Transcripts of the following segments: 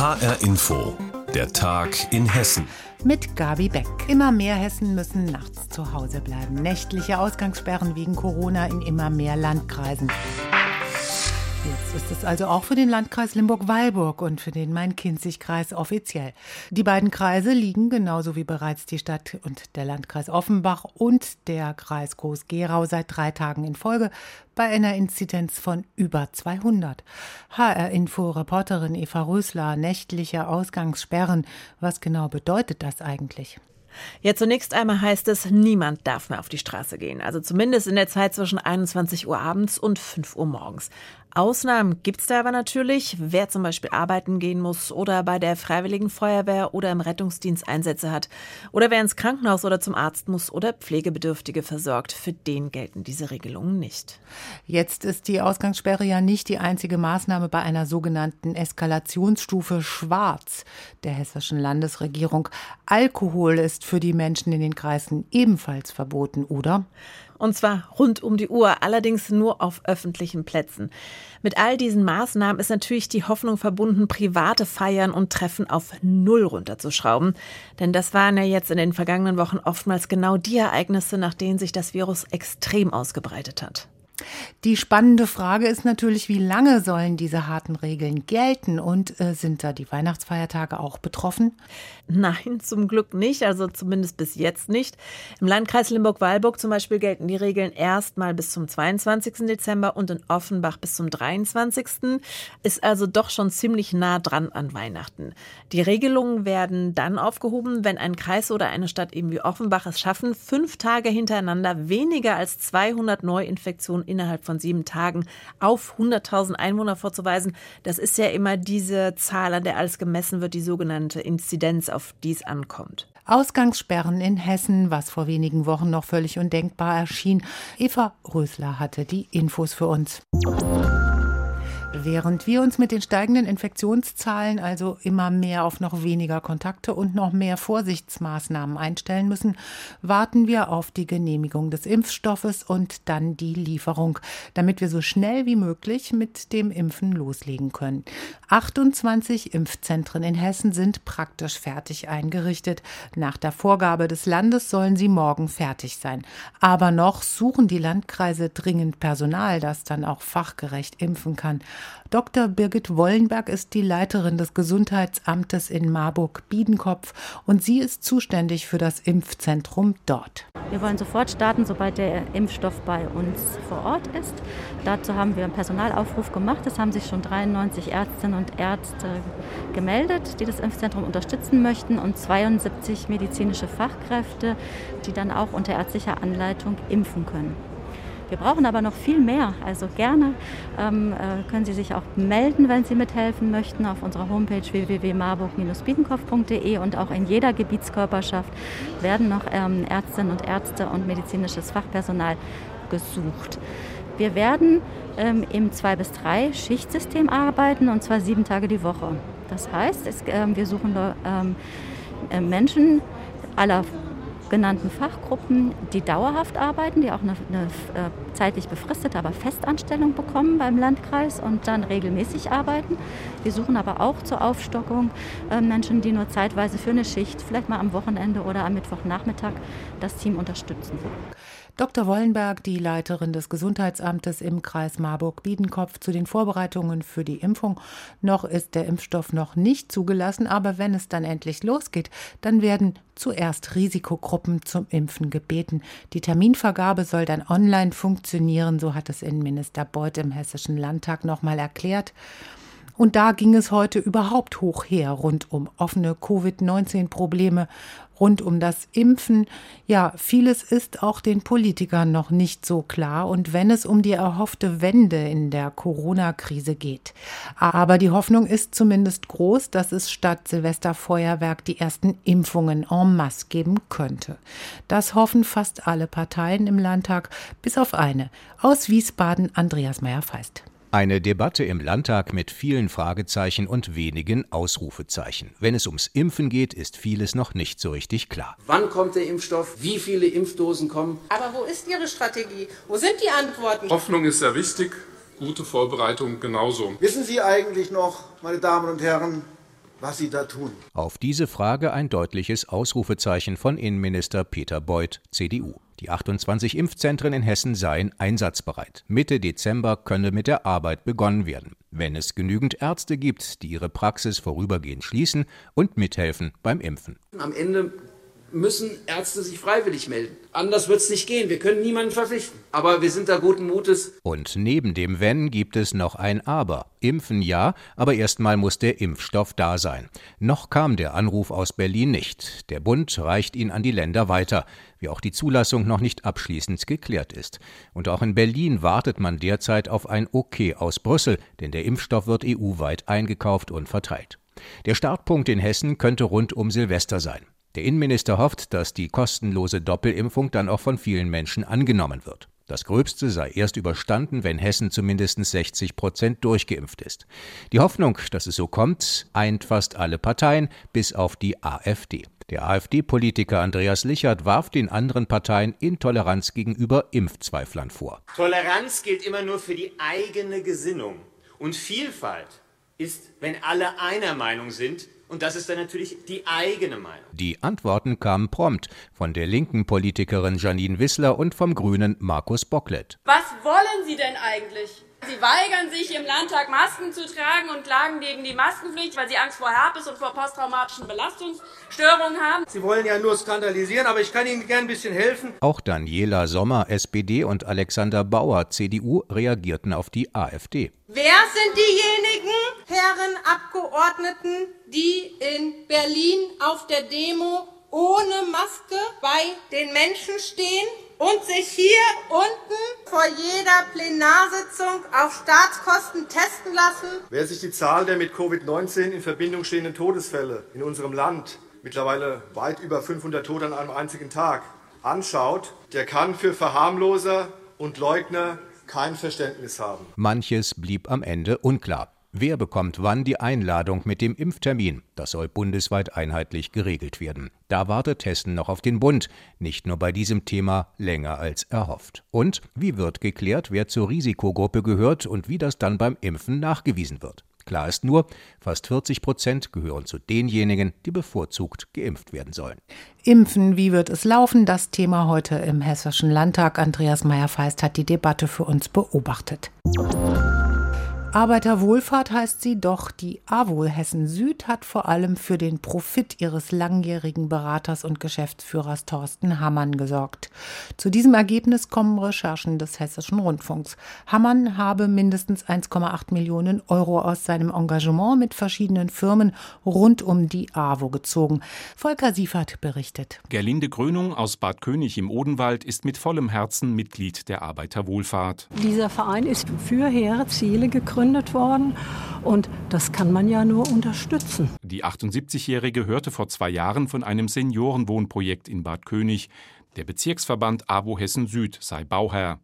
HR Info, der Tag in Hessen. Mit Gabi Beck. Immer mehr Hessen müssen nachts zu Hause bleiben. Nächtliche Ausgangssperren wegen Corona in immer mehr Landkreisen. Jetzt ist es also auch für den Landkreis Limburg-Weilburg und für den Main-Kinzig-Kreis offiziell. Die beiden Kreise liegen genauso wie bereits die Stadt und der Landkreis Offenbach und der Kreis Groß-Gerau seit drei Tagen in Folge bei einer Inzidenz von über 200. HR-Info-Reporterin Eva Rösler, nächtliche Ausgangssperren. Was genau bedeutet das eigentlich? Ja, zunächst einmal heißt es, niemand darf mehr auf die Straße gehen. Also zumindest in der Zeit zwischen 21 Uhr abends und 5 Uhr morgens. Ausnahmen gibt es da aber natürlich. Wer zum Beispiel arbeiten gehen muss oder bei der Freiwilligen Feuerwehr oder im Rettungsdienst Einsätze hat oder wer ins Krankenhaus oder zum Arzt muss oder Pflegebedürftige versorgt, für den gelten diese Regelungen nicht. Jetzt ist die Ausgangssperre ja nicht die einzige Maßnahme bei einer sogenannten Eskalationsstufe Schwarz der hessischen Landesregierung. Alkohol ist für die Menschen in den Kreisen ebenfalls verboten, oder? Und zwar rund um die Uhr, allerdings nur auf öffentlichen Plätzen. Mit all diesen Maßnahmen ist natürlich die Hoffnung verbunden, private Feiern und Treffen auf Null runterzuschrauben. Denn das waren ja jetzt in den vergangenen Wochen oftmals genau die Ereignisse, nach denen sich das Virus extrem ausgebreitet hat. Die spannende Frage ist natürlich, wie lange sollen diese harten Regeln gelten und äh, sind da die Weihnachtsfeiertage auch betroffen? Nein, zum Glück nicht, also zumindest bis jetzt nicht. Im Landkreis Limburg-Weilburg zum Beispiel gelten die Regeln erstmal bis zum 22. Dezember und in Offenbach bis zum 23. Ist also doch schon ziemlich nah dran an Weihnachten. Die Regelungen werden dann aufgehoben, wenn ein Kreis oder eine Stadt eben wie Offenbach es schaffen, fünf Tage hintereinander weniger als 200 Neuinfektionen innerhalb von sieben Tagen auf 100.000 Einwohner vorzuweisen. Das ist ja immer diese Zahl, an der alles gemessen wird, die sogenannte Inzidenz, auf die es ankommt. Ausgangssperren in Hessen, was vor wenigen Wochen noch völlig undenkbar erschien. Eva Rösler hatte die Infos für uns. Während wir uns mit den steigenden Infektionszahlen also immer mehr auf noch weniger Kontakte und noch mehr Vorsichtsmaßnahmen einstellen müssen, warten wir auf die Genehmigung des Impfstoffes und dann die Lieferung, damit wir so schnell wie möglich mit dem Impfen loslegen können. 28 Impfzentren in Hessen sind praktisch fertig eingerichtet. Nach der Vorgabe des Landes sollen sie morgen fertig sein. Aber noch suchen die Landkreise dringend Personal, das dann auch fachgerecht impfen kann. Dr. Birgit Wollenberg ist die Leiterin des Gesundheitsamtes in Marburg-Biedenkopf und sie ist zuständig für das Impfzentrum dort. Wir wollen sofort starten, sobald der Impfstoff bei uns vor Ort ist. Dazu haben wir einen Personalaufruf gemacht. Es haben sich schon 93 Ärztinnen und Ärzte gemeldet, die das Impfzentrum unterstützen möchten und 72 medizinische Fachkräfte, die dann auch unter ärztlicher Anleitung impfen können. Wir brauchen aber noch viel mehr. Also gerne ähm, äh, können Sie sich auch melden, wenn Sie mithelfen möchten, auf unserer Homepage www.marburg-biedenkopf.de und auch in jeder Gebietskörperschaft werden noch ähm, Ärztinnen und Ärzte und medizinisches Fachpersonal gesucht. Wir werden ähm, im 2 bis 3 Schichtsystem arbeiten und zwar sieben Tage die Woche. Das heißt, es, äh, wir suchen ähm, äh, Menschen aller genannten Fachgruppen, die dauerhaft arbeiten, die auch eine, eine äh, zeitlich befristete, aber Festanstellung bekommen beim Landkreis und dann regelmäßig arbeiten. Wir suchen aber auch zur Aufstockung äh, Menschen, die nur zeitweise für eine Schicht, vielleicht mal am Wochenende oder am Mittwochnachmittag, das Team unterstützen. Dr. Wollenberg, die Leiterin des Gesundheitsamtes im Kreis Marburg-Biedenkopf, zu den Vorbereitungen für die Impfung. Noch ist der Impfstoff noch nicht zugelassen, aber wenn es dann endlich losgeht, dann werden zuerst Risikogruppen zum Impfen gebeten. Die Terminvergabe soll dann online funktionieren, so hat es Innenminister Beuth im Hessischen Landtag nochmal erklärt. Und da ging es heute überhaupt hoch her, rund um offene Covid-19-Probleme, rund um das Impfen. Ja, vieles ist auch den Politikern noch nicht so klar. Und wenn es um die erhoffte Wende in der Corona-Krise geht. Aber die Hoffnung ist zumindest groß, dass es statt Silvesterfeuerwerk die ersten Impfungen en masse geben könnte. Das hoffen fast alle Parteien im Landtag, bis auf eine. Aus Wiesbaden Andreas Meyer-Feist. Eine Debatte im Landtag mit vielen Fragezeichen und wenigen Ausrufezeichen. Wenn es ums Impfen geht, ist vieles noch nicht so richtig klar. Wann kommt der Impfstoff? Wie viele Impfdosen kommen? Aber wo ist Ihre Strategie? Wo sind die Antworten? Hoffnung ist sehr wichtig, gute Vorbereitung genauso. Wissen Sie eigentlich noch, meine Damen und Herren, was Sie da tun? Auf diese Frage ein deutliches Ausrufezeichen von Innenminister Peter Beuth, CDU. Die 28 Impfzentren in Hessen seien einsatzbereit. Mitte Dezember könne mit der Arbeit begonnen werden, wenn es genügend Ärzte gibt, die ihre Praxis vorübergehend schließen und mithelfen beim Impfen. Am Ende müssen Ärzte sich freiwillig melden. Anders wird es nicht gehen. Wir können niemanden verpflichten. Aber wir sind da guten Mutes. Und neben dem Wenn gibt es noch ein Aber. Impfen ja, aber erstmal muss der Impfstoff da sein. Noch kam der Anruf aus Berlin nicht. Der Bund reicht ihn an die Länder weiter, wie auch die Zulassung noch nicht abschließend geklärt ist. Und auch in Berlin wartet man derzeit auf ein Okay aus Brüssel, denn der Impfstoff wird EU-weit eingekauft und verteilt. Der Startpunkt in Hessen könnte rund um Silvester sein. Der Innenminister hofft, dass die kostenlose Doppelimpfung dann auch von vielen Menschen angenommen wird. Das Gröbste sei erst überstanden, wenn Hessen zumindest 60 Prozent durchgeimpft ist. Die Hoffnung, dass es so kommt, eint fast alle Parteien, bis auf die AfD. Der AfD-Politiker Andreas Lichert warf den anderen Parteien Intoleranz gegenüber Impfzweiflern vor. Toleranz gilt immer nur für die eigene Gesinnung. Und Vielfalt ist, wenn alle einer Meinung sind und das ist dann natürlich die eigene Meinung. Die Antworten kamen prompt von der linken Politikerin Janine Wissler und vom Grünen Markus Bocklet. Was wollen Sie denn eigentlich? Sie weigern sich im Landtag Masken zu tragen und klagen gegen die Maskenpflicht, weil Sie Angst vor Herpes und vor posttraumatischen Belastungsstörungen haben. Sie wollen ja nur skandalisieren, aber ich kann Ihnen gern ein bisschen helfen. Auch Daniela Sommer, SPD und Alexander Bauer, CDU, reagierten auf die AfD. Wer sind diejenigen, Herren Abgeordneten, die in Berlin auf der Demo ohne Maske bei den Menschen stehen und sich hier unten vor jeder Plenarsitzung auf Staatskosten testen lassen? Wer sich die Zahl der mit Covid-19 in Verbindung stehenden Todesfälle in unserem Land, mittlerweile weit über 500 Tote an einem einzigen Tag, anschaut, der kann für Verharmloser und Leugner kein Verständnis haben. Manches blieb am Ende unklar. Wer bekommt wann die Einladung mit dem Impftermin? Das soll bundesweit einheitlich geregelt werden. Da wartet Hessen noch auf den Bund, nicht nur bei diesem Thema länger als erhofft. Und wie wird geklärt, wer zur Risikogruppe gehört und wie das dann beim Impfen nachgewiesen wird? Klar ist nur, fast 40 Prozent gehören zu denjenigen, die bevorzugt geimpft werden sollen. Impfen, wie wird es laufen? Das Thema heute im Hessischen Landtag. Andreas Meyer-Feist hat die Debatte für uns beobachtet. Arbeiterwohlfahrt heißt sie, doch die AWOL Hessen Süd hat vor allem für den Profit ihres langjährigen Beraters und Geschäftsführers Thorsten Hammann gesorgt. Zu diesem Ergebnis kommen Recherchen des Hessischen Rundfunks. Hammann habe mindestens 1,8 Millionen Euro aus seinem Engagement mit verschiedenen Firmen rund um die AWO gezogen. Volker Siefert berichtet. Gerlinde Grönung aus Bad König im Odenwald ist mit vollem Herzen Mitglied der Arbeiterwohlfahrt. Dieser Verein ist für hehre Ziele gegründet gegründet worden und das kann man ja nur unterstützen. Die 78-Jährige hörte vor zwei Jahren von einem Seniorenwohnprojekt in Bad König. Der Bezirksverband AWO Hessen Süd sei Bauherr.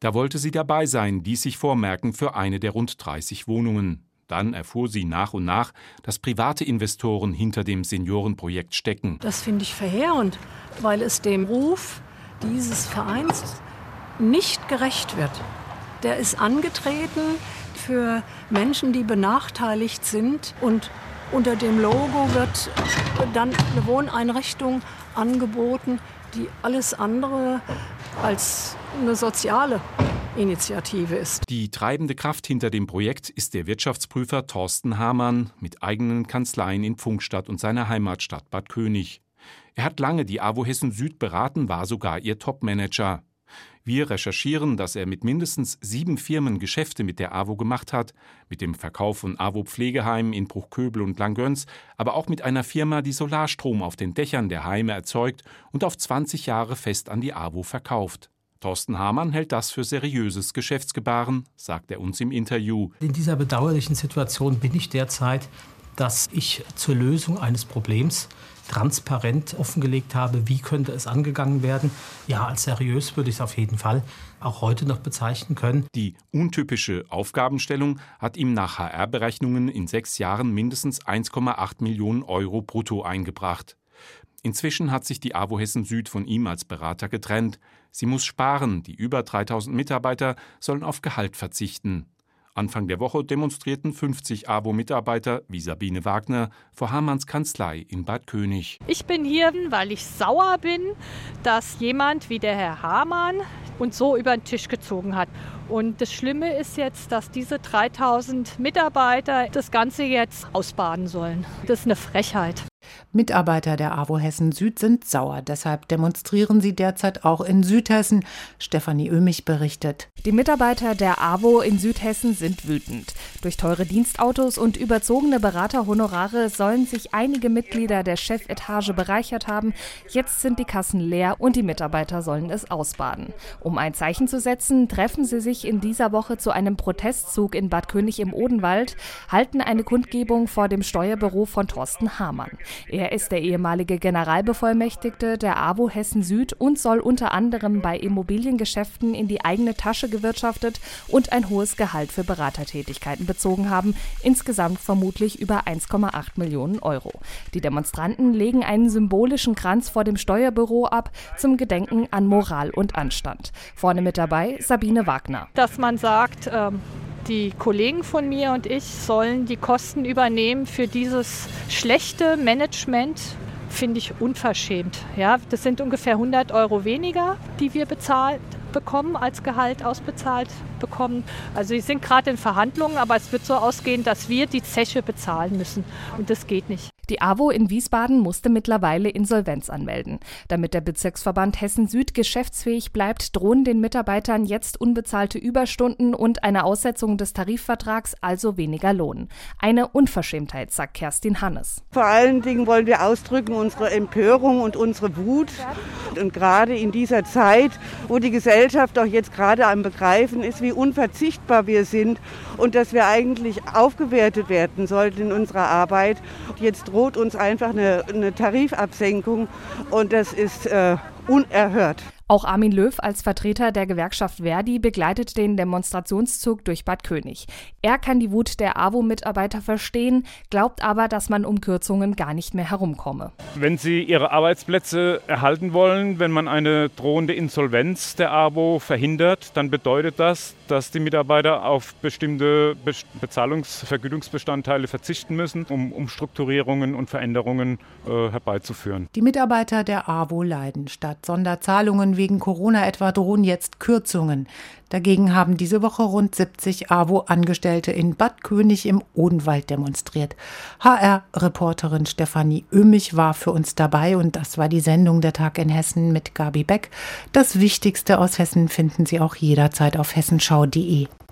Da wollte sie dabei sein, dies sich vormerken für eine der rund 30 Wohnungen. Dann erfuhr sie nach und nach, dass private Investoren hinter dem Seniorenprojekt stecken. Das finde ich verheerend, weil es dem Ruf dieses Vereins nicht gerecht wird. Der ist angetreten, für Menschen, die benachteiligt sind. Und unter dem Logo wird dann eine Wohneinrichtung angeboten, die alles andere als eine soziale Initiative ist. Die treibende Kraft hinter dem Projekt ist der Wirtschaftsprüfer Thorsten Hamann mit eigenen Kanzleien in Pfungstadt und seiner Heimatstadt Bad König. Er hat lange die AWO Hessen Süd beraten, war sogar ihr Topmanager. Wir recherchieren, dass er mit mindestens sieben Firmen Geschäfte mit der AWO gemacht hat, mit dem Verkauf von AWO Pflegeheimen in Bruchköbel und Langöns, aber auch mit einer Firma, die Solarstrom auf den Dächern der Heime erzeugt und auf 20 Jahre fest an die AWO verkauft. Thorsten Hamann hält das für seriöses Geschäftsgebaren, sagt er uns im Interview. In dieser bedauerlichen Situation bin ich derzeit, dass ich zur Lösung eines Problems transparent offengelegt habe, wie könnte es angegangen werden. Ja, als seriös würde ich es auf jeden Fall auch heute noch bezeichnen können. Die untypische Aufgabenstellung hat ihm nach HR-Berechnungen in sechs Jahren mindestens 1,8 Millionen Euro brutto eingebracht. Inzwischen hat sich die AWO Hessen Süd von ihm als Berater getrennt. Sie muss sparen, die über 3000 Mitarbeiter sollen auf Gehalt verzichten. Anfang der Woche demonstrierten 50 AWO-Mitarbeiter wie Sabine Wagner vor Hamanns Kanzlei in Bad König. Ich bin hier, weil ich sauer bin, dass jemand wie der Herr Hamann uns so über den Tisch gezogen hat. Und das Schlimme ist jetzt, dass diese 3000 Mitarbeiter das Ganze jetzt ausbaden sollen. Das ist eine Frechheit. Mitarbeiter der AWO Hessen Süd sind sauer. Deshalb demonstrieren sie derzeit auch in Südhessen. Stefanie Ömich berichtet. Die Mitarbeiter der AWO in Südhessen sind wütend. Durch teure Dienstautos und überzogene Beraterhonorare sollen sich einige Mitglieder der Chefetage bereichert haben. Jetzt sind die Kassen leer und die Mitarbeiter sollen es ausbaden. Um ein Zeichen zu setzen, treffen sie sich in dieser Woche zu einem Protestzug in Bad König im Odenwald, halten eine Kundgebung vor dem Steuerbüro von Thorsten Hamann. Er ist der ehemalige Generalbevollmächtigte der AWO Hessen Süd und soll unter anderem bei Immobiliengeschäften in die eigene Tasche gewirtschaftet und ein hohes Gehalt für Beratertätigkeiten bezogen haben, insgesamt vermutlich über 1,8 Millionen Euro. Die Demonstranten legen einen symbolischen Kranz vor dem Steuerbüro ab zum Gedenken an Moral und Anstand. Vorne mit dabei Sabine Wagner. Dass man sagt, ähm die Kollegen von mir und ich sollen die Kosten übernehmen für dieses schlechte Management, finde ich unverschämt. Ja, das sind ungefähr 100 Euro weniger, die wir bezahlt bekommen, als Gehalt ausbezahlt bekommen. Also sie sind gerade in Verhandlungen, aber es wird so ausgehen, dass wir die Zeche bezahlen müssen. Und das geht nicht. Die AWO in Wiesbaden musste mittlerweile Insolvenz anmelden. Damit der Bezirksverband Hessen Süd geschäftsfähig bleibt, drohen den Mitarbeitern jetzt unbezahlte Überstunden und eine Aussetzung des Tarifvertrags, also weniger Lohn. Eine Unverschämtheit, sagt Kerstin Hannes. Vor allen Dingen wollen wir ausdrücken unsere Empörung und unsere Wut. Und gerade in dieser Zeit, wo die Gesellschaft auch jetzt gerade am Begreifen ist, wie unverzichtbar wir sind und dass wir eigentlich aufgewertet werden sollten in unserer Arbeit. Jetzt droht uns einfach eine, eine Tarifabsenkung und das ist äh, unerhört. Auch Armin Löw als Vertreter der Gewerkschaft Verdi begleitet den Demonstrationszug durch Bad König. Er kann die Wut der AWO-Mitarbeiter verstehen, glaubt aber, dass man um Kürzungen gar nicht mehr herumkomme. Wenn sie ihre Arbeitsplätze erhalten wollen, wenn man eine drohende Insolvenz der AWO verhindert, dann bedeutet das, dass die Mitarbeiter auf bestimmte Bezahlungs-, Vergütungsbestandteile verzichten müssen, um Umstrukturierungen und Veränderungen äh, herbeizuführen. Die Mitarbeiter der AWO leiden. Statt Sonderzahlungen wegen Corona etwa drohen jetzt Kürzungen. Dagegen haben diese Woche rund 70 AWO-Angestellte in Bad König im Odenwald demonstriert. HR-Reporterin Stefanie Ömich war für uns dabei und das war die Sendung Der Tag in Hessen mit Gabi Beck. Das Wichtigste aus Hessen finden Sie auch jederzeit auf hessenschau.de.